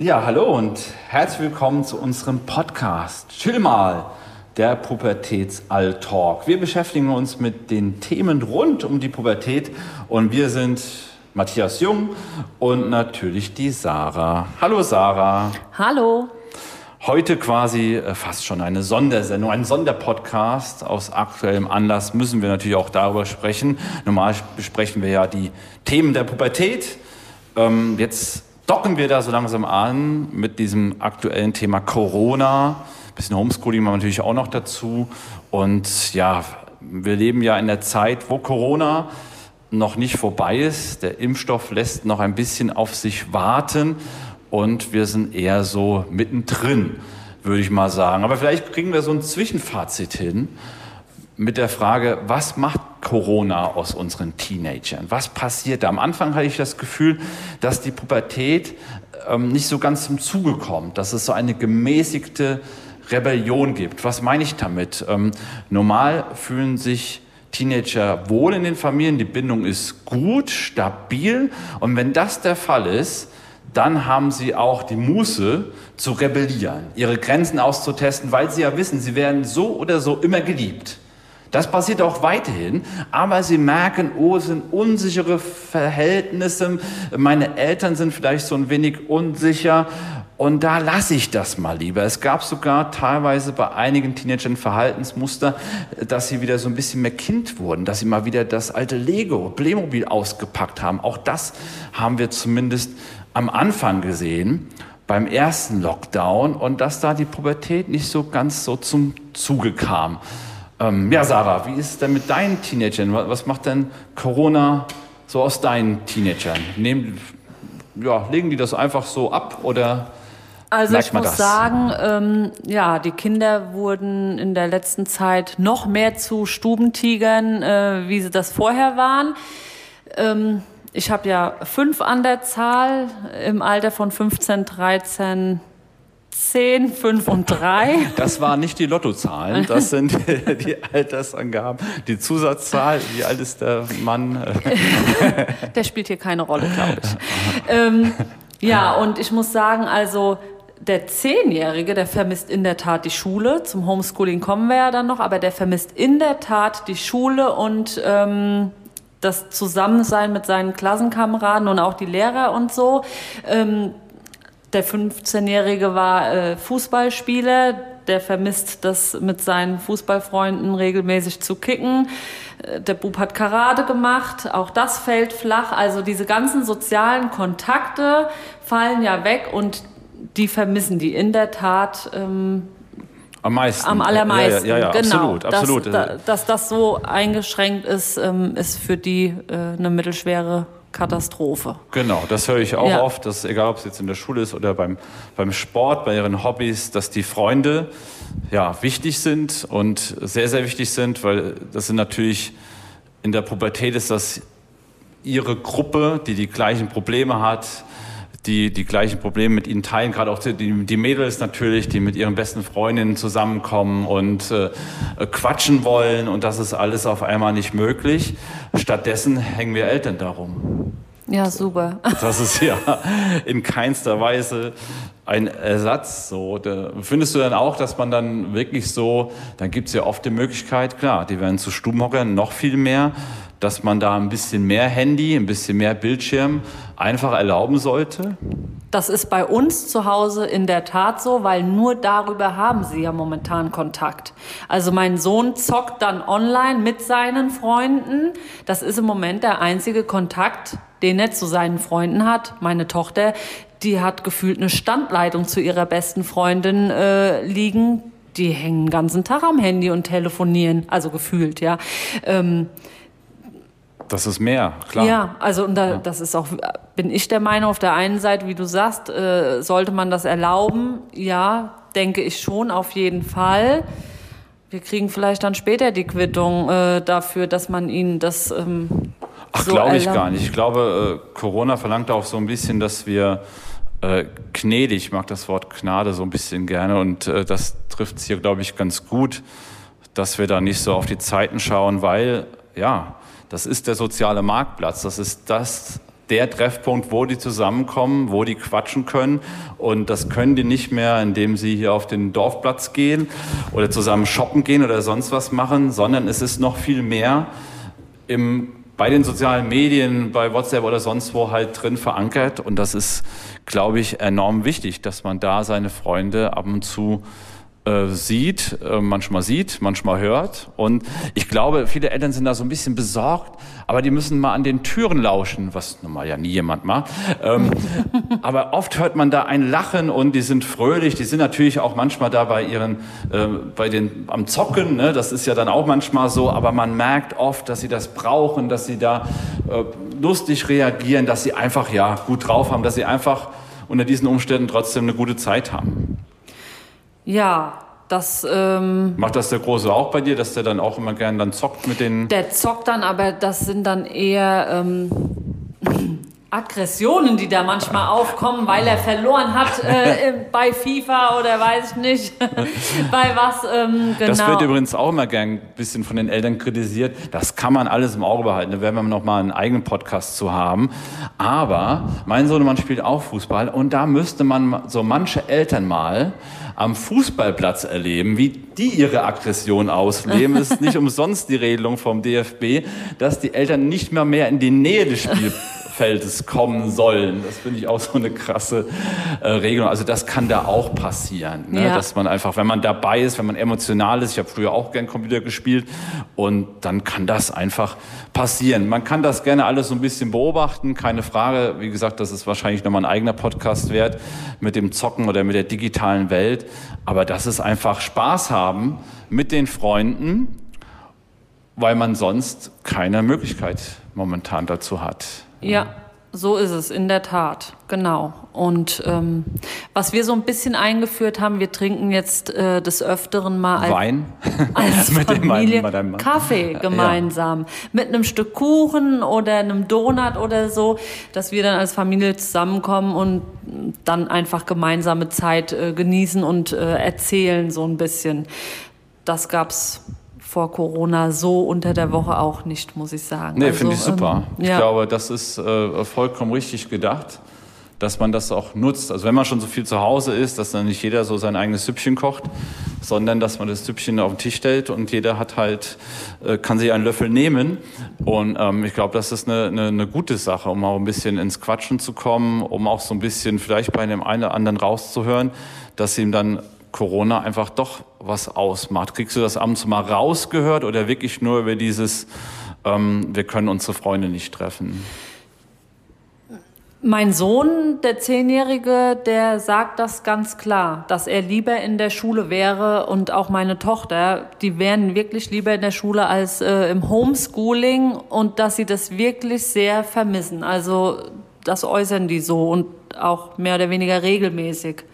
Ja, hallo und herzlich willkommen zu unserem Podcast. Chill mal, der Pubertätsall-Talk. Wir beschäftigen uns mit den Themen rund um die Pubertät und wir sind Matthias Jung und natürlich die Sarah. Hallo Sarah. Hallo. Heute quasi äh, fast schon eine Sondersendung, ein Sonderpodcast. Aus aktuellem Anlass müssen wir natürlich auch darüber sprechen. Normal besprechen wir ja die Themen der Pubertät. Ähm, jetzt docken wir da so langsam an mit diesem aktuellen Thema Corona. Ein bisschen Homeschooling machen wir natürlich auch noch dazu. Und ja, wir leben ja in der Zeit, wo Corona noch nicht vorbei ist. Der Impfstoff lässt noch ein bisschen auf sich warten und wir sind eher so mittendrin, würde ich mal sagen. Aber vielleicht kriegen wir so ein Zwischenfazit hin mit der Frage, was macht Corona aus unseren Teenagern? Was passiert da? Am Anfang hatte ich das Gefühl, dass die Pubertät ähm, nicht so ganz zum Zuge kommt, dass es so eine gemäßigte Rebellion gibt. Was meine ich damit? Ähm, normal fühlen sich Teenager wohl in den Familien, die Bindung ist gut, stabil und wenn das der Fall ist, dann haben sie auch die Muße zu rebellieren, ihre Grenzen auszutesten, weil sie ja wissen, sie werden so oder so immer geliebt. Das passiert auch weiterhin, aber sie merken, oh, es sind unsichere Verhältnisse, meine Eltern sind vielleicht so ein wenig unsicher und da lasse ich das mal lieber. Es gab sogar teilweise bei einigen Teenagern Verhaltensmuster, dass sie wieder so ein bisschen mehr Kind wurden, dass sie mal wieder das alte Lego, Playmobil ausgepackt haben. Auch das haben wir zumindest am Anfang gesehen, beim ersten Lockdown, und dass da die Pubertät nicht so ganz so zum Zuge kam. Ähm, ja, Sarah, wie ist es denn mit deinen Teenagern? Was macht denn Corona so aus deinen Teenagern? Nehmen, ja, legen die das einfach so ab oder? Also ich muss das? sagen, ähm, ja, die Kinder wurden in der letzten Zeit noch mehr zu Stubentigern, äh, wie sie das vorher waren. Ähm, ich habe ja fünf an der Zahl im Alter von 15, 13, 10, 5 und 3. Das waren nicht die Lottozahlen, das sind die Altersangaben. Die Zusatzzahl, wie alt ist der Mann? Der spielt hier keine Rolle, glaube ich. Ähm, ja, und ich muss sagen, also der Zehnjährige, der vermisst in der Tat die Schule. Zum Homeschooling kommen wir ja dann noch, aber der vermisst in der Tat die Schule und ähm, das Zusammensein mit seinen Klassenkameraden und auch die Lehrer und so. Ähm, der 15-Jährige war äh, Fußballspieler, der vermisst das mit seinen Fußballfreunden regelmäßig zu kicken. Äh, der Bub hat Karate gemacht, auch das fällt flach. Also diese ganzen sozialen Kontakte fallen ja weg und die vermissen die in der Tat ähm, am meisten. Am allermeisten. Ja, ja, ja, genau. absolut, absolut. Dass, da, dass das so eingeschränkt ist, ähm, ist für die äh, eine mittelschwere Katastrophe. Genau, das höre ich auch ja. oft, dass egal ob es jetzt in der Schule ist oder beim, beim Sport, bei ihren Hobbys, dass die Freunde ja wichtig sind und sehr, sehr wichtig sind, weil das sind natürlich in der Pubertät ist das ihre Gruppe, die die gleichen Probleme hat, die die gleichen Probleme mit ihnen teilen, gerade auch die, die Mädels natürlich, die mit ihren besten Freundinnen zusammenkommen und äh, quatschen wollen und das ist alles auf einmal nicht möglich. Stattdessen hängen wir Eltern darum. Ja, super. Das ist ja in keinster Weise ein Ersatz. So, da findest du dann auch, dass man dann wirklich so, dann gibt es ja oft die Möglichkeit, klar, die werden zu Stubenhockern noch viel mehr, dass man da ein bisschen mehr Handy, ein bisschen mehr Bildschirm einfach erlauben sollte? Das ist bei uns zu Hause in der Tat so, weil nur darüber haben sie ja momentan Kontakt. Also mein Sohn zockt dann online mit seinen Freunden. Das ist im Moment der einzige Kontakt, den er zu seinen Freunden hat. Meine Tochter, die hat gefühlt eine Standleitung zu ihrer besten Freundin äh, liegen. Die hängen den ganzen Tag am Handy und telefonieren, also gefühlt, ja. Ähm, das ist mehr, klar. Ja, also und da, ja. das ist auch, bin ich der Meinung, auf der einen Seite, wie du sagst, äh, sollte man das erlauben? Ja, denke ich schon, auf jeden Fall. Wir kriegen vielleicht dann später die Quittung äh, dafür, dass man ihnen das. Ähm, Ach, so glaube ich gar nicht. Ich glaube, äh, Corona verlangt auch so ein bisschen, dass wir äh, gnädig, ich mag das Wort Gnade so ein bisschen gerne und äh, das trifft es hier, glaube ich, ganz gut, dass wir da nicht so auf die Zeiten schauen, weil, ja, das ist der soziale Marktplatz. Das ist das der Treffpunkt, wo die zusammenkommen, wo die quatschen können. Und das können die nicht mehr, indem sie hier auf den Dorfplatz gehen oder zusammen shoppen gehen oder sonst was machen, sondern es ist noch viel mehr im bei den sozialen Medien, bei WhatsApp oder sonst wo halt drin verankert. Und das ist, glaube ich, enorm wichtig, dass man da seine Freunde ab und zu äh, sieht, äh, manchmal sieht, manchmal hört. Und ich glaube, viele Eltern sind da so ein bisschen besorgt, aber die müssen mal an den Türen lauschen, was nun mal ja nie jemand macht. Ähm, aber oft hört man da ein Lachen und die sind fröhlich. Die sind natürlich auch manchmal da bei ihren, äh, bei den, am Zocken. Ne? Das ist ja dann auch manchmal so. Aber man merkt oft, dass sie das brauchen, dass sie da äh, lustig reagieren, dass sie einfach ja gut drauf haben, dass sie einfach unter diesen Umständen trotzdem eine gute Zeit haben. Ja, das. Ähm, Macht das der Große auch bei dir, dass der dann auch immer gern dann zockt mit den. Der zockt dann, aber das sind dann eher. Ähm, Aggressionen, die da manchmal aufkommen, weil er verloren hat äh, bei FIFA oder weiß ich nicht, bei was ähm, genau. Das wird übrigens auch immer gern ein bisschen von den Eltern kritisiert. Das kann man alles im Auge behalten. Da werden wir noch mal einen eigenen Podcast zu haben. Aber mein Sohnemann spielt auch Fußball und da müsste man so manche Eltern mal am Fußballplatz erleben, wie die ihre Aggression ausleben. Es ist nicht umsonst die Regelung vom DFB, dass die Eltern nicht mehr mehr in die Nähe des Spiels Feldes kommen sollen. Das finde ich auch so eine krasse äh, Regelung. Also das kann da auch passieren, ne? ja. dass man einfach, wenn man dabei ist, wenn man emotional ist, ich habe früher auch gern Computer gespielt und dann kann das einfach passieren. Man kann das gerne alles so ein bisschen beobachten, keine Frage. Wie gesagt, das ist wahrscheinlich nochmal ein eigener Podcast wert mit dem Zocken oder mit der digitalen Welt. Aber das ist einfach Spaß haben mit den Freunden, weil man sonst keine Möglichkeit momentan dazu hat. Ja, so ist es, in der Tat, genau. Und ähm, was wir so ein bisschen eingeführt haben, wir trinken jetzt äh, des Öfteren mal als, Wein als mit Familie dem Kaffee gemeinsam. Ja. Mit einem Stück Kuchen oder einem Donut oder so, dass wir dann als Familie zusammenkommen und dann einfach gemeinsame Zeit äh, genießen und äh, erzählen so ein bisschen. Das gab's vor Corona so unter der Woche auch nicht, muss ich sagen. Nee, also, finde ich super. Ähm, ja. Ich glaube, das ist äh, vollkommen richtig gedacht, dass man das auch nutzt. Also wenn man schon so viel zu Hause ist, dass dann nicht jeder so sein eigenes Süppchen kocht, sondern dass man das Süppchen auf den Tisch stellt und jeder hat halt, äh, kann sich einen Löffel nehmen. Und ähm, ich glaube, das ist eine, eine, eine gute Sache, um auch ein bisschen ins Quatschen zu kommen, um auch so ein bisschen vielleicht bei dem einen oder anderen rauszuhören, dass ihm dann Corona einfach doch was ausmacht. Kriegst du das ab und zu mal rausgehört oder wirklich nur über dieses, ähm, wir können unsere Freunde nicht treffen? Mein Sohn, der Zehnjährige, der sagt das ganz klar, dass er lieber in der Schule wäre und auch meine Tochter, die wären wirklich lieber in der Schule als äh, im Homeschooling und dass sie das wirklich sehr vermissen. Also das äußern die so und auch mehr oder weniger regelmäßig.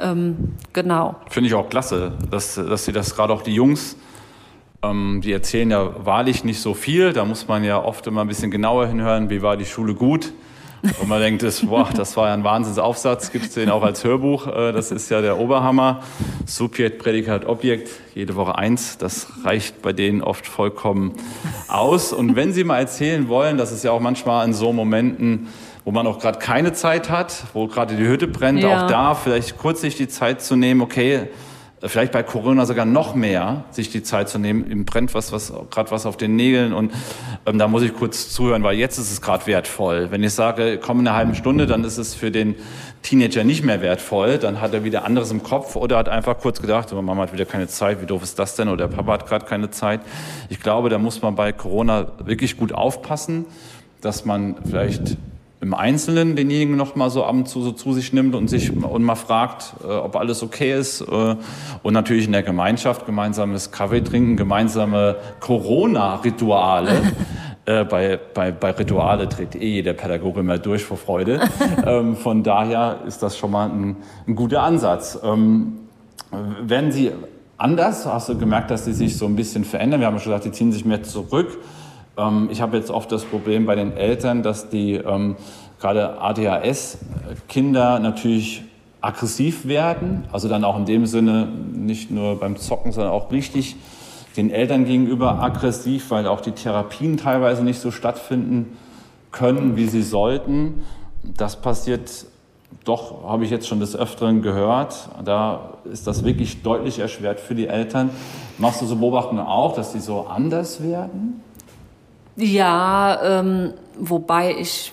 Ähm, genau. Finde ich auch klasse, dass, dass sie das gerade auch die Jungs, ähm, die erzählen ja wahrlich nicht so viel. Da muss man ja oft immer ein bisschen genauer hinhören, wie war die Schule gut. Und man denkt, das, boah, das war ja ein Wahnsinnsaufsatz, gibt es den auch als Hörbuch. Äh, das ist ja der Oberhammer. Subjekt, Prädikat, Objekt, jede Woche eins. Das reicht bei denen oft vollkommen aus. Und wenn sie mal erzählen wollen, das ist ja auch manchmal in so Momenten, wo man auch gerade keine Zeit hat, wo gerade die Hütte brennt, ja. auch da vielleicht kurz sich die Zeit zu nehmen, okay, vielleicht bei Corona sogar noch mehr, sich die Zeit zu nehmen, ihm brennt was, was gerade was auf den Nägeln und ähm, da muss ich kurz zuhören, weil jetzt ist es gerade wertvoll. Wenn ich sage, komm in einer halben Stunde, dann ist es für den Teenager nicht mehr wertvoll, dann hat er wieder anderes im Kopf oder hat einfach kurz gedacht, oh, Mama hat wieder keine Zeit, wie doof ist das denn oder Papa hat gerade keine Zeit. Ich glaube, da muss man bei Corona wirklich gut aufpassen, dass man vielleicht im Einzelnen denjenigen noch mal so ab und zu so zu sich nimmt und sich und mal fragt, äh, ob alles okay ist. Äh, und natürlich in der Gemeinschaft gemeinsames Kaffee trinken, gemeinsame Corona-Rituale. äh, bei, bei, bei Rituale dreht eh jeder Pädagoge immer durch vor Freude. ähm, von daher ist das schon mal ein, ein guter Ansatz. Ähm, werden Sie anders? Hast du gemerkt, dass Sie sich so ein bisschen verändern? Wir haben ja schon gesagt, die ziehen sich mehr zurück. Ähm, ich habe jetzt oft das Problem bei den Eltern, dass die ähm, gerade ADHS-Kinder natürlich aggressiv werden, also dann auch in dem Sinne nicht nur beim Zocken, sondern auch richtig den Eltern gegenüber aggressiv, weil auch die Therapien teilweise nicht so stattfinden, können, wie sie sollten. Das passiert doch, habe ich jetzt schon des Öfteren gehört. Da ist das wirklich deutlich erschwert für die Eltern. Machst du so Beobachtungen auch, dass die so anders werden? Ja, ähm, wobei ich,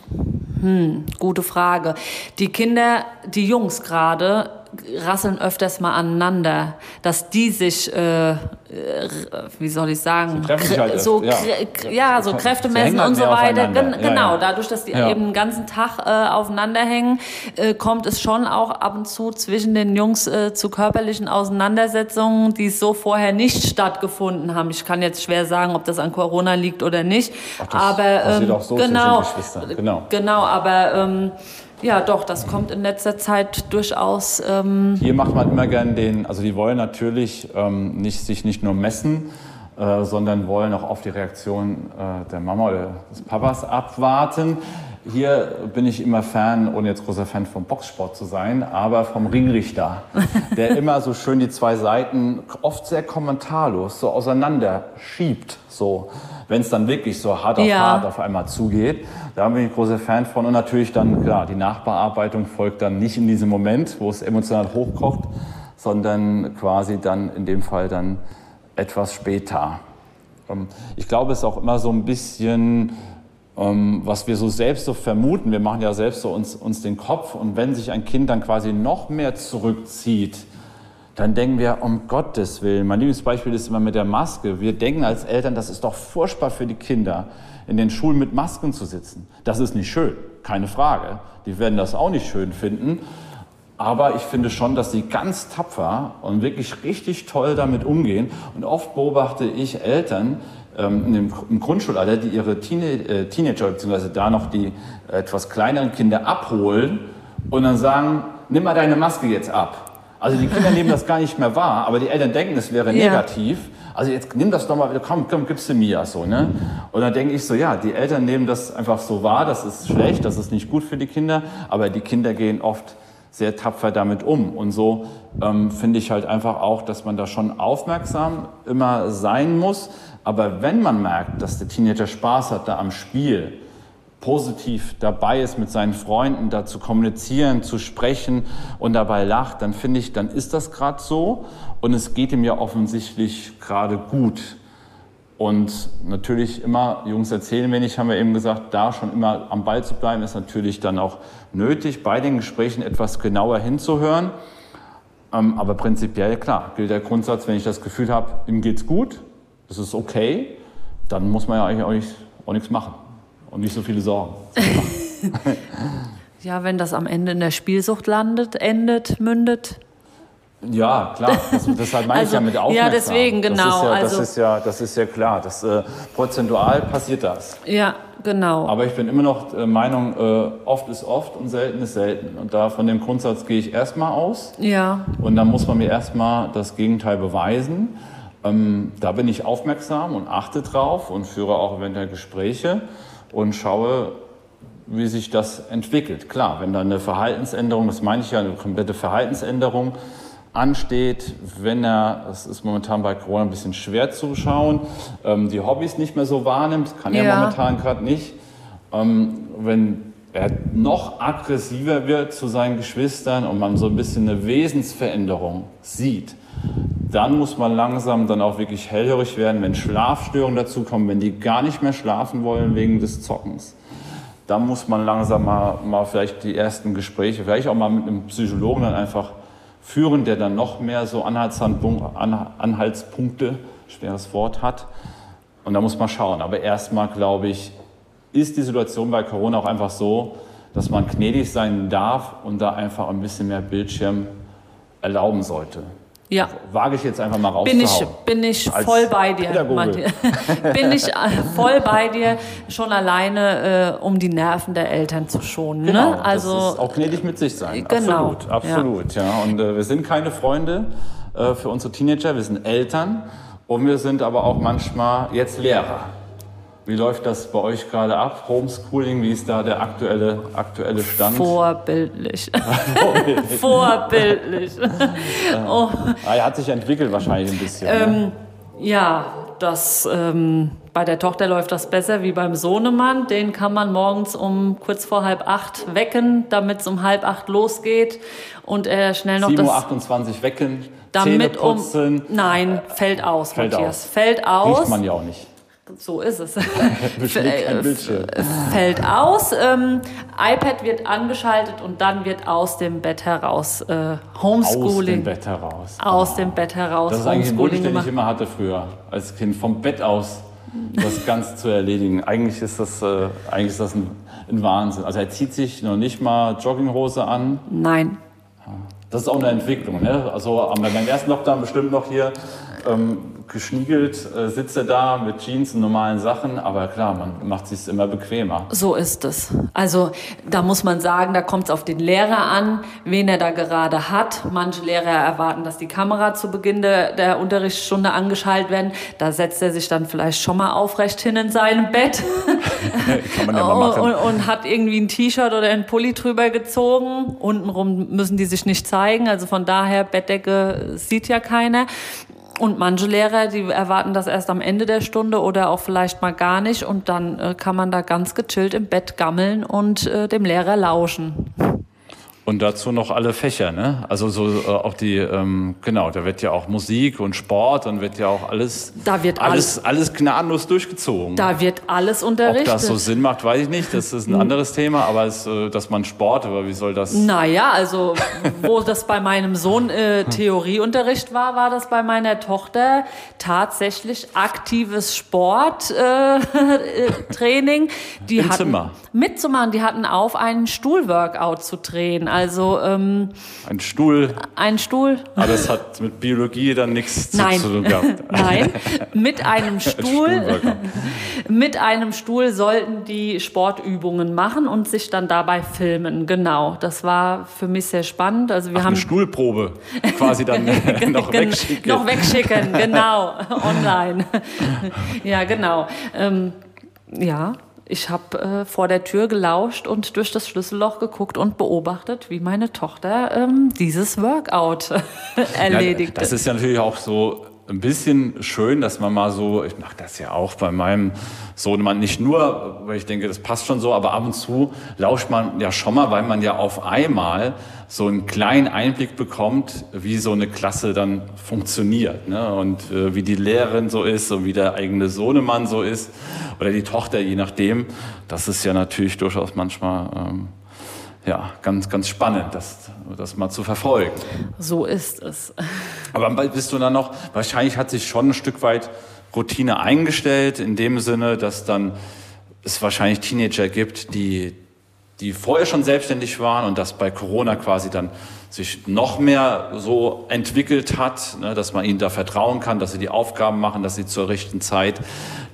hm, gute Frage. Die Kinder, die Jungs gerade, rasseln öfters mal aneinander, dass die sich, äh, wie soll ich sagen, halt so, ja. ja, so Kräfte messen halt und so weiter. Gen genau, ja. dadurch, dass die eben den ganzen Tag äh, aufeinander hängen, äh, kommt es schon auch ab und zu zwischen den Jungs äh, zu körperlichen Auseinandersetzungen, die so vorher nicht stattgefunden haben. Ich kann jetzt schwer sagen, ob das an Corona liegt oder nicht. Ach, aber ähm, so genau, genau. genau, aber ähm, ja, doch, das kommt in letzter Zeit durchaus. Ähm, Hier macht man immer gern den, also die wollen natürlich ähm, nicht, sich nicht nur messen, äh, sondern wollen auch auf die Reaktion äh, der Mama oder des Papas abwarten. Hier bin ich immer Fan, ohne jetzt großer Fan vom Boxsport zu sein, aber vom Ringrichter, der immer so schön die zwei Seiten oft sehr kommentarlos so auseinander schiebt, so wenn es dann wirklich so hart auf Ja. hart auf einmal zugeht. Da bin ich großer Fan von und natürlich dann klar die Nachbearbeitung folgt dann nicht in diesem Moment, wo es emotional hochkocht, sondern quasi dann in dem Fall dann etwas später. Ähm, Ich glaube, es ist auch immer so ein bisschen, was wir so selbst so vermuten. Wir machen ja selbst so uns, uns den Kopf und wenn sich ein Kind dann quasi noch mehr zurückzieht, dann denken wir, um Gottes Willen, mein Lieblingsbeispiel ist immer mit der Maske. Wir denken als Eltern, das ist doch furchtbar für die Kinder, in den Schulen mit Masken zu sitzen. Das ist nicht schön, keine Frage. Die werden das auch nicht schön finden. Aber ich finde schon, dass sie ganz tapfer und wirklich richtig toll damit umgehen. Und oft beobachte ich Eltern ähm, im Grundschulalter, die ihre Teenie äh, Teenager bzw. da noch die äh, etwas kleineren Kinder abholen und dann sagen, nimm mal deine Maske jetzt ab. Also die Kinder nehmen das gar nicht mehr wahr, aber die Eltern denken, es wäre Ja. negativ. Also jetzt nimm das doch mal, komm, komm, gib's du mir so, ne? Und dann denke ich so, ja, die Eltern nehmen das einfach so wahr, das ist schlecht, das ist nicht gut für die Kinder, aber die Kinder gehen oft sehr tapfer damit um. Und so ähm, finde ich halt einfach auch, dass man da schon aufmerksam immer sein muss. Aber wenn man merkt, dass der Teenager Spaß hat da am Spiel, positiv dabei ist, mit seinen Freunden da zu kommunizieren, zu sprechen und dabei lacht, dann finde ich, dann ist das gerade so und es geht ihm ja offensichtlich gerade gut. Und natürlich immer, Jungs erzählen wenig, haben wir eben gesagt, da schon immer am Ball zu bleiben, ist natürlich dann auch nötig, bei den Gesprächen etwas genauer hinzuhören. Ähm, aber prinzipiell, klar, gilt der Grundsatz, wenn ich das Gefühl habe, ihm geht's gut, das ist okay, dann muss man ja eigentlich auch, nicht, auch nichts machen und nicht so viele Sorgen. ja, wenn das am Ende in der Spielsucht landet, endet, mündet. Ja, klar, das, deshalb meine Also, ich ja mit ja, aufmerksam. deswegen, Das genau, ist ja, also- das, ist ja, das ist ja klar, das, äh, prozentual passiert das. Ja, genau. Aber ich bin immer noch der Meinung, äh, oft ist oft und selten ist selten. Und da von dem Grundsatz gehe ich erstmal aus. ja, Und dann muss man mir erstmal das Gegenteil beweisen. Ähm, da bin ich aufmerksam und achte drauf und führe auch eventuell Gespräche und schaue, wie sich das entwickelt. Klar, wenn da eine Verhaltensänderung, das meine ich ja, eine komplette Verhaltensänderung ansteht, wenn er, das ist momentan bei Corona ein bisschen schwer zu schauen, ähm, die Hobbys nicht mehr so wahrnimmt, kann er Ja. momentan gerade nicht. Ähm, wenn er noch aggressiver wird zu seinen Geschwistern und man so ein bisschen eine Wesensveränderung sieht, dann muss man langsam dann auch wirklich hellhörig werden, wenn Schlafstörungen dazukommen, wenn die gar nicht mehr schlafen wollen wegen des Zockens. Dann muss man langsam mal, mal vielleicht die ersten Gespräche, vielleicht auch mal mit einem Psychologen dann einfach führen, der dann noch mehr so Anhaltspunkte, schweres Wort hat. Und da muss man schauen. Aber erstmal, glaube ich, ist die Situation bei Corona auch einfach so, dass man gnädig sein darf und da einfach ein bisschen mehr Bildschirm erlauben sollte. Ja. Wage ich jetzt einfach mal Bin ich, bin ich Als voll bei dir, bin ich äh, voll bei dir, schon alleine, äh, um die Nerven der Eltern zu schonen. Genau, ne? Also, das ist auch gnädig mit sich sein. Genau, Absolut, absolut. Ja. Und äh, wir sind keine Freunde äh, für unsere Teenager, wir sind Eltern und wir sind aber auch manchmal jetzt Lehrer. Wie läuft das bei euch gerade ab? Homeschooling, wie ist da der aktuelle, aktuelle Stand? vorbildlich. vorbildlich. oh, Ah, er hat sich entwickelt wahrscheinlich ein bisschen. ne? ähm, ja, das ähm, bei der Tochter läuft das besser wie beim Sohnemann. Den kann man morgens um kurz vor halb acht wecken, damit es um halb acht losgeht und er schnell noch 7.28 Uhr wecken, damit Zähne putzen. um nein fällt aus, Fällt Matthias, aus. fällt aus. Riecht man ja auch nicht. So ist es. Fällt aus. Ähm, iPad wird angeschaltet und dann wird aus dem Bett heraus äh, Aus Homeschooling. dem Bett heraus. Aus dem Bett heraus. Das ist eigentlich ein Wunsch, den ich immer hatte früher, als Kind, vom Bett aus das Ganze zu erledigen. Eigentlich ist das, äh, eigentlich ist das ein, ein Wahnsinn. Also er zieht sich noch nicht mal Jogginghose an. Nein. Das ist auch eine Entwicklung. Ne? Also am beim ersten Lockdown bestimmt noch hier ähm, geschniegelt äh, sitzt er da mit Jeans und normalen Sachen. Aber klar, man macht sich immer bequemer. So ist es. Also da muss man sagen, da kommt es auf den Lehrer an, wen er da gerade hat. Manche Lehrer erwarten, dass die Kamera zu Beginn der, der Unterrichtsstunde angeschaltet werden. Da setzt er sich dann vielleicht schon mal aufrecht hin in seinem Bett Kann man ja mal und, machen. und, und hat irgendwie ein T-Shirt oder ein Pulli drüber gezogen. Untenrum müssen die sich nicht zeigen. Also von daher, Bettdecke sieht ja keiner. Und manche Lehrer, die erwarten das erst am Ende der Stunde oder auch vielleicht mal gar nicht. Und dann äh, kann man da ganz gechillt im Bett gammeln und äh, dem Lehrer lauschen. Und dazu noch alle Fächer, ne? Also so äh, auch die, ähm, genau, da wird ja auch Musik und Sport und wird ja auch alles, Da wird alles, alles gnadenlos durchgezogen. Da wird alles Ob unterrichtet. das so Sinn macht, weiß ich nicht. Das ist ein anderes Thema, aber es, äh, dass man Sport, aber wie soll das? Naja, also wo das bei meinem Sohn äh, Theorieunterricht war, war das bei meiner Tochter tatsächlich aktives Sporttraining. Äh, Training. die Im hatten, Zimmer? Mitzumachen, die hatten auf, einen Stuhlworkout zu drehen. Also ähm, Ein Stuhl, ein Stuhl. aber das hat mit Biologie dann nichts zu, tun gehabt. Nein, mit einem Stuhl, mit einem Stuhl sollten die Sportübungen machen und sich dann dabei filmen. Genau, das war für mich sehr spannend. Also wir Ach, haben eine Stuhlprobe quasi dann noch Gen- wegschicken. Noch wegschicken, genau, online. ja, genau. Ähm, ja, ich habe äh, vor der Tür gelauscht und durch das Schlüsselloch geguckt und beobachtet, wie meine Tochter ähm, dieses Workout erledigt. Ja, das ist ja natürlich auch so ein bisschen schön, dass man mal so, ich mache das ja auch bei meinem Sohnemann, nicht nur, weil ich denke, das passt schon so, aber ab und zu lauscht man ja schon mal, weil man ja auf einmal so einen kleinen Einblick bekommt, wie so eine Klasse dann funktioniert ne? und äh, wie die Lehrerin so ist und wie der eigene Sohnemann so ist oder die Tochter, je nachdem. Das ist ja natürlich durchaus manchmal ähm, ja, ganz, ganz spannend, das, das mal zu verfolgen. so ist es. Aber bist du dann noch, wahrscheinlich hat sich schon ein Stück weit Routine eingestellt, in dem Sinne, dass dann es wahrscheinlich Teenager gibt, die, die vorher schon selbstständig waren und das bei Corona quasi dann sich noch mehr so entwickelt hat, ne, dass man ihnen da vertrauen kann, dass sie die Aufgaben machen, dass sie zur rechten Zeit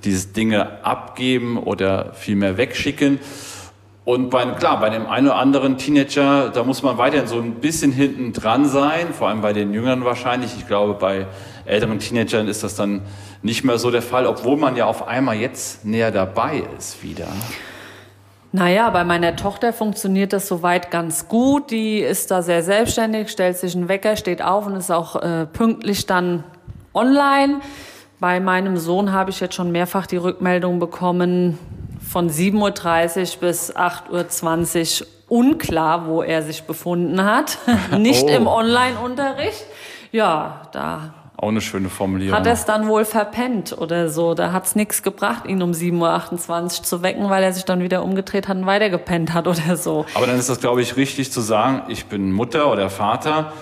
diese Dinge abgeben oder vielmehr wegschicken. Und bei, klar, bei dem einen oder anderen Teenager, da muss man weiterhin so ein bisschen hinten dran sein, vor allem bei den Jüngeren wahrscheinlich. Ich glaube, bei älteren Teenagern ist das dann nicht mehr so der Fall, obwohl man ja auf einmal jetzt näher dabei ist wieder. Naja, bei meiner Tochter funktioniert das soweit ganz gut. Die ist da sehr selbstständig, stellt sich einen Wecker, steht auf und ist auch äh, pünktlich dann online. Bei meinem Sohn habe ich jetzt schon mehrfach die Rückmeldung bekommen, von 7.30 Uhr bis 8.20 Uhr unklar, wo er sich befunden hat. Nicht Oh. im Online-Unterricht. Ja, da Auch eine schöne Formulierung. hat er es dann wohl verpennt oder so. Da hat es nichts gebracht, ihn um 7.28 Uhr zu wecken, weil er sich dann wieder umgedreht hat und weiter gepennt hat oder so. Aber dann ist das, glaube ich, richtig zu sagen, ich bin Mutter oder Vater.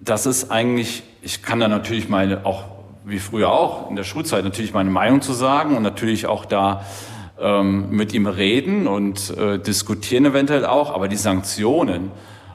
Das ist eigentlich, ich kann da natürlich meine, auch wie früher auch, in der Schulzeit natürlich meine Meinung zu sagen und natürlich auch da ähm, mit ihm reden und äh, diskutieren eventuell auch. Aber die Sanktionen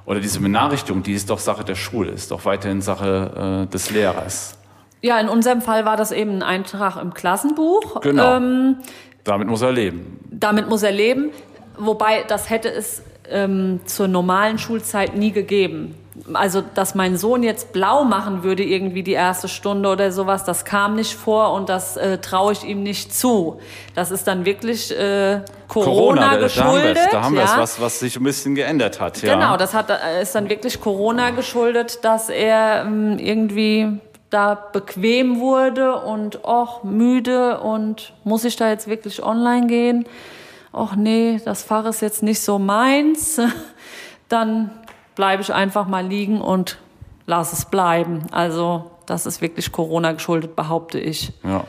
oder diese Benachrichtigung, die ist doch Sache der Schule, ist doch weiterhin Sache äh, des Lehrers. Ja, in unserem Fall war das eben ein Eintrag im Klassenbuch. Genau. Ähm, Damit muss er leben. damit muss er leben. Wobei, das hätte es ähm, zur normalen Schulzeit nie gegeben. Also, dass mein Sohn jetzt blau machen würde, irgendwie die erste Stunde oder sowas, das kam nicht vor und das äh, traue ich ihm nicht zu. Das ist dann wirklich äh, Corona, wir geschuldet. es, da haben wir es, ja. was, was sich ein bisschen geändert hat. Ja. Genau, das hat, äh, ist dann wirklich Corona geschuldet, dass er ähm, irgendwie da bequem wurde und auch müde und muss ich da jetzt wirklich online gehen? ach nee, das Fach ist jetzt nicht so meins, dann bleibe ich einfach mal liegen und lass es bleiben. Also das ist wirklich Corona geschuldet, behaupte ich. Ja.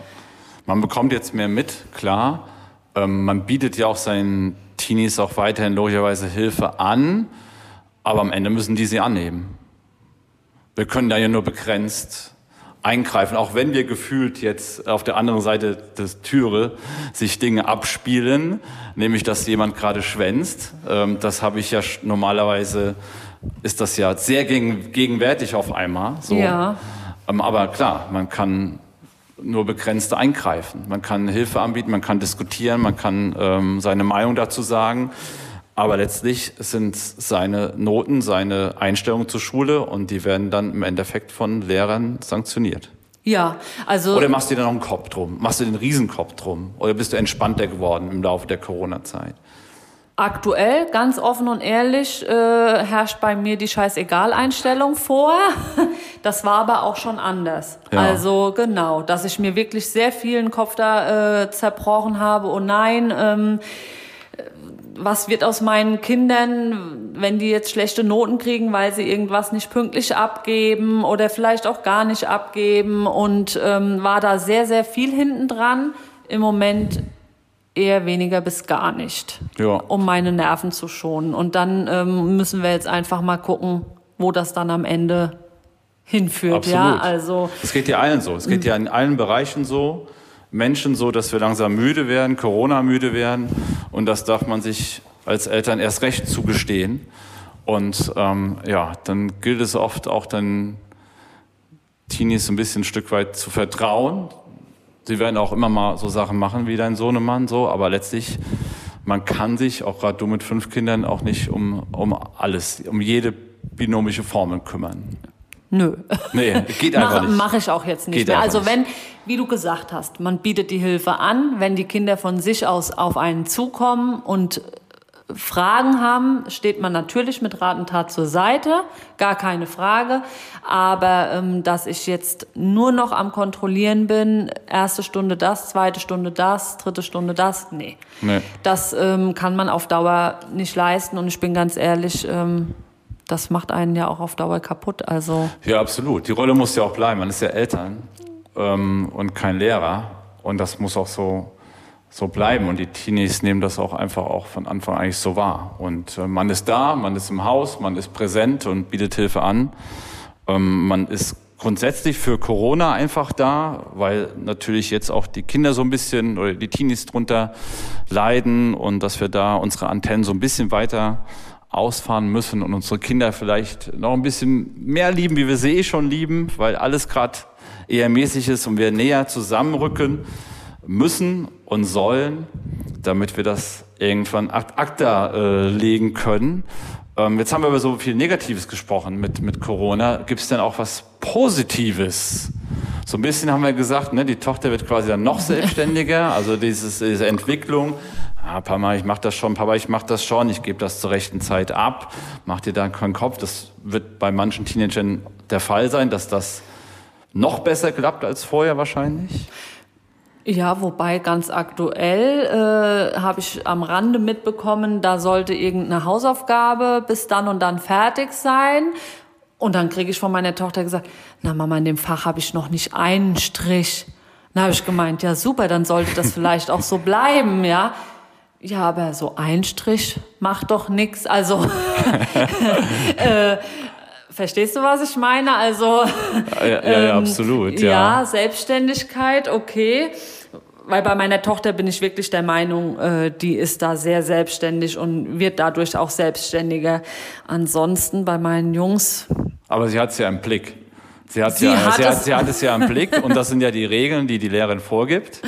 Man bekommt jetzt mehr mit, klar. Ähm, man bietet ja auch seinen Teenies auch weiterhin logischerweise Hilfe an, aber am Ende müssen die sie annehmen. Wir können da ja nur begrenzt eingreifen, auch wenn wir gefühlt jetzt auf der anderen Seite des Türe sich Dinge abspielen, nämlich dass jemand gerade schwänzt. Ähm, das habe ich ja normalerweise, ist das ja sehr gegenwärtig auf einmal. So. Ja. Ähm, aber klar, man kann nur begrenzt eingreifen. Man kann Hilfe anbieten, man kann diskutieren, man kann ähm, seine Meinung dazu sagen. Aber letztlich sind seine Noten, seine Einstellungen zur Schule und die werden dann im Endeffekt von Lehrern sanktioniert. Ja, also. Oder machst du dir noch einen Kopf drum? Machst du den Riesenkopf drum? Oder bist du entspannter geworden im Laufe der Corona-Zeit? Aktuell, ganz offen und ehrlich, äh, herrscht bei mir die Scheißegal-Einstellung vor. Das war aber auch schon anders. Ja. Also genau, dass ich mir wirklich sehr vielen Kopf da äh, zerbrochen habe. Oh nein, ähm, was wird aus meinen Kindern, wenn die jetzt schlechte Noten kriegen, weil sie irgendwas nicht pünktlich abgeben oder vielleicht auch gar nicht abgeben und ähm, war da sehr, sehr viel hinten dran. Im Moment eher weniger bis gar nicht, ja. um meine Nerven zu schonen. Und dann ähm, müssen wir jetzt einfach mal gucken, wo das dann am Ende hinführt. Absolut. Ja, also es geht ja allen so. Es geht ja in allen Bereichen so. Menschen so, dass wir langsam müde werden, Corona müde werden. Und das darf man sich als Eltern erst recht zugestehen. Und ähm, ja, dann gilt es oft auch dann Teenies ein bisschen ein Stück weit zu vertrauen. Sie werden auch immer mal so Sachen machen wie dein Sohnemann, so, aber letztlich, man kann sich, auch gerade du mit fünf Kindern, auch nicht um, um alles, um jede binomische Formel kümmern. Nö. Nee, geht einfach mach, nicht. Mache ich auch jetzt nicht geht mehr. Also wenn, wie du gesagt hast, man bietet die Hilfe an, wenn die Kinder von sich aus auf einen zukommen und Fragen haben, steht man natürlich mit Rat und Tat zur Seite, gar keine Frage. Aber ähm, dass ich jetzt nur noch am Kontrollieren bin, erste Stunde das, zweite Stunde das, dritte Stunde das, nee. nee. Das ähm, kann man auf Dauer nicht leisten. Und ich bin ganz ehrlich, ähm, das macht einen ja auch auf Dauer kaputt. Also ja, absolut. Die Rolle muss ja auch bleiben. Man ist ja Eltern ähm, und kein Lehrer. Und das muss auch so, so bleiben. Und die Teenies nehmen das auch einfach auch von Anfang eigentlich so wahr. Und äh, man ist da, man ist im Haus, man ist präsent und bietet Hilfe an. Ähm, man ist grundsätzlich für Corona einfach da, weil natürlich jetzt auch die Kinder so ein bisschen oder die Teenies drunter leiden und dass wir da unsere Antennen so ein bisschen weiter ausfahren müssen und unsere Kinder vielleicht noch ein bisschen mehr lieben, wie wir sie eh schon lieben, weil alles gerade eher mäßig ist und wir näher zusammenrücken müssen und sollen, damit wir das irgendwann ad acta äh, legen können. Ähm, jetzt haben wir über so viel Negatives gesprochen mit, mit Corona. Gibt es denn auch was Positives? So ein bisschen haben wir gesagt, ne, die Tochter wird quasi dann noch selbstständiger, also dieses, diese Entwicklung ja, Papa, ich mache das schon, Papa, ich mache das schon, ich gebe das zur rechten Zeit ab, mach dir da keinen Kopf. Das wird bei manchen Teenagern der Fall sein, dass das noch besser klappt als vorher wahrscheinlich. Ja, wobei ganz aktuell äh, habe ich am Rande mitbekommen, da sollte irgendeine Hausaufgabe bis dann und dann fertig sein. Und dann kriege ich von meiner Tochter gesagt, na Mama, in dem Fach habe ich noch nicht einen Strich. Dann habe ich gemeint, ja super, dann sollte das vielleicht auch so bleiben, ja. Ja, aber so ein Strich macht doch nix. Also äh, verstehst du, was ich meine? Also ja, ja, ja ähm, absolut. Ja. ja, Selbstständigkeit, okay. Weil bei meiner Tochter bin ich wirklich der Meinung, äh, die ist da sehr selbstständig und wird dadurch auch selbstständiger. Ansonsten bei meinen Jungs. Aber sie hat es ja im Blick. Sie hat, sie, ja, hat sie, hat, sie hat es ja im Blick und das sind ja die Regeln, die die Lehrerin vorgibt.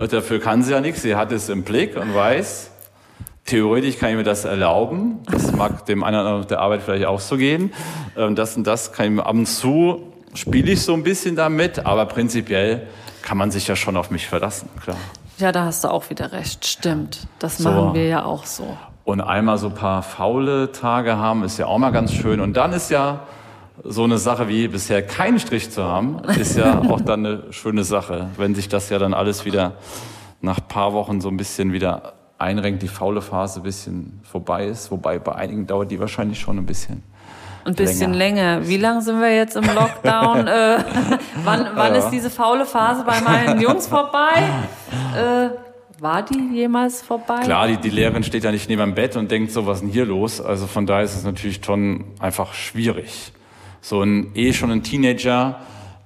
Und dafür kann sie ja nichts. Sie hat es im Blick und weiß, theoretisch kann ich mir das erlauben. Das mag dem anderen auf der Arbeit vielleicht auch so gehen. Ähm, das und das kann ich mir ab und zu spiele ich so ein bisschen damit, aber prinzipiell kann man sich ja schon auf mich verlassen, klar. Ja, da hast du auch wieder recht. Stimmt. Das so. machen wir ja auch so. Und einmal so ein paar faule Tage haben, ist ja auch mal ganz schön. Und dann ist ja so eine Sache wie bisher keinen Strich zu haben, ist ja auch dann eine schöne Sache, wenn sich das ja dann alles wieder nach ein paar Wochen so ein bisschen wieder einrenkt, die faule Phase ein bisschen vorbei ist. Wobei bei einigen dauert die wahrscheinlich schon ein bisschen. Ein bisschen länger. länger. Wie lange sind wir jetzt im Lockdown? äh, wann wann ja. ist diese faule Phase bei meinen Jungs vorbei? Äh, war die jemals vorbei? Klar, die, die Lehrerin steht ja nicht neben dem Bett und denkt so, was ist denn hier los? Also von daher ist es natürlich schon einfach schwierig. So ein eh schon ein Teenager,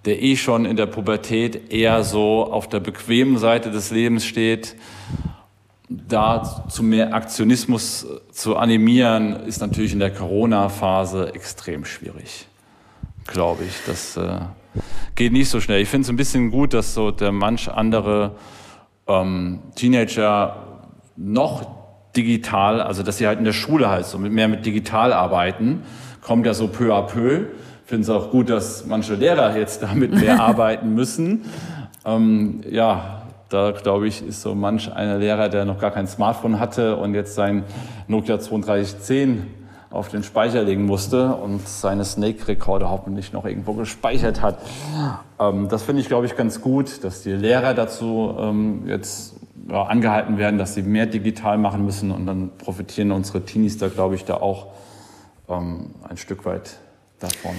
der eh schon in der Pubertät eher so auf der bequemen Seite des Lebens steht, da zu mehr Aktionismus zu animieren, ist natürlich in der Corona-Phase extrem schwierig, glaube ich. Das äh, geht nicht so schnell. Ich finde es ein bisschen gut, dass so der manch andere ähm, Teenager noch digital, also dass sie halt in der Schule halt so mit, mehr mit digital arbeiten, kommt ja so peu à peu. Ich finde es auch gut, dass manche Lehrer jetzt damit mehr arbeiten müssen. Ähm, ja, da glaube ich, ist so manch einer Lehrer, der noch gar kein Smartphone hatte und jetzt sein Nokia 3210 auf den Speicher legen musste und seine Snake-Rekorde hoffentlich noch irgendwo gespeichert hat. Ähm, das finde ich, glaube ich, ganz gut, dass die Lehrer dazu ähm, jetzt ja, angehalten werden, dass sie mehr digital machen müssen und dann profitieren unsere Teenies da, glaube ich, da auch ähm, ein Stück weit davon.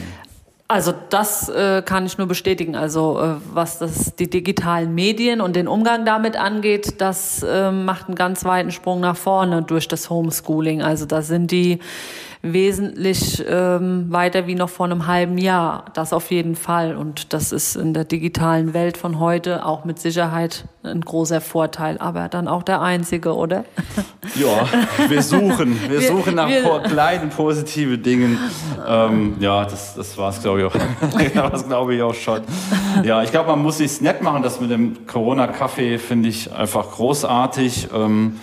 Also das äh, kann ich nur bestätigen. Also äh, was das die digitalen Medien und den Umgang damit angeht, das äh, macht einen ganz weiten Sprung nach vorne durch das Homeschooling. Also da sind die wesentlich ähm, weiter wie noch vor einem halben Jahr. Das auf jeden Fall. Und das ist in der digitalen Welt von heute auch mit Sicherheit ein großer Vorteil, aber dann auch der einzige, oder? Ja, wir suchen. Wir, wir suchen nach wir, kleinen positiven Dingen. Ähm, ja, das, das war es, glaube ich, auch. das glaube ich auch schon. Ja, ich glaube, man muss sich nett machen. Das mit dem Corona-Kaffee finde ich einfach großartig. Ähm,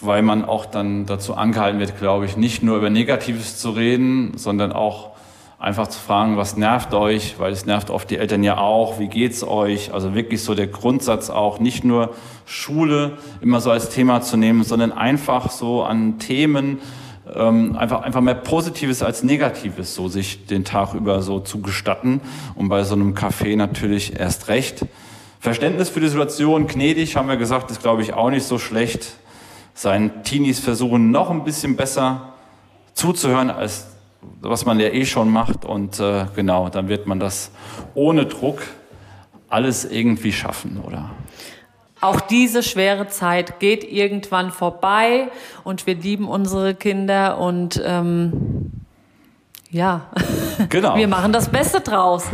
weil man auch dann dazu angehalten wird, glaube ich, nicht nur über Negatives zu reden, sondern auch einfach zu fragen, was nervt euch, weil es nervt oft die Eltern ja auch, wie geht's euch? Also wirklich so der Grundsatz auch, nicht nur Schule immer so als Thema zu nehmen, sondern einfach so an Themen, ähm, einfach, einfach mehr Positives als Negatives, so sich den Tag über so zu gestatten und bei so einem Café natürlich erst recht. Verständnis für die Situation, gnädig, haben wir gesagt, ist glaube ich auch nicht so schlecht seinen Teenies versuchen, noch ein bisschen besser zuzuhören, als was man ja eh schon macht. Und äh, genau, dann wird man das ohne Druck alles irgendwie schaffen, oder? Auch diese schwere Zeit geht irgendwann vorbei und wir lieben unsere Kinder und ähm, ja, genau. wir machen das Beste draus.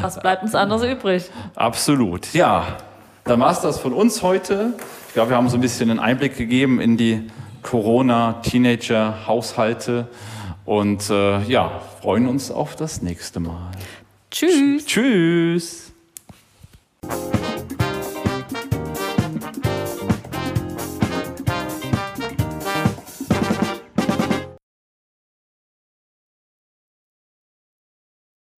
Was bleibt uns anderes übrig? Absolut, ja. Dann war es das von uns heute. Ich glaube, wir haben so ein bisschen einen Einblick gegeben in die Corona-Teenager-Haushalte und äh, ja, freuen uns auf das nächste Mal. Tschüss. Tschüss.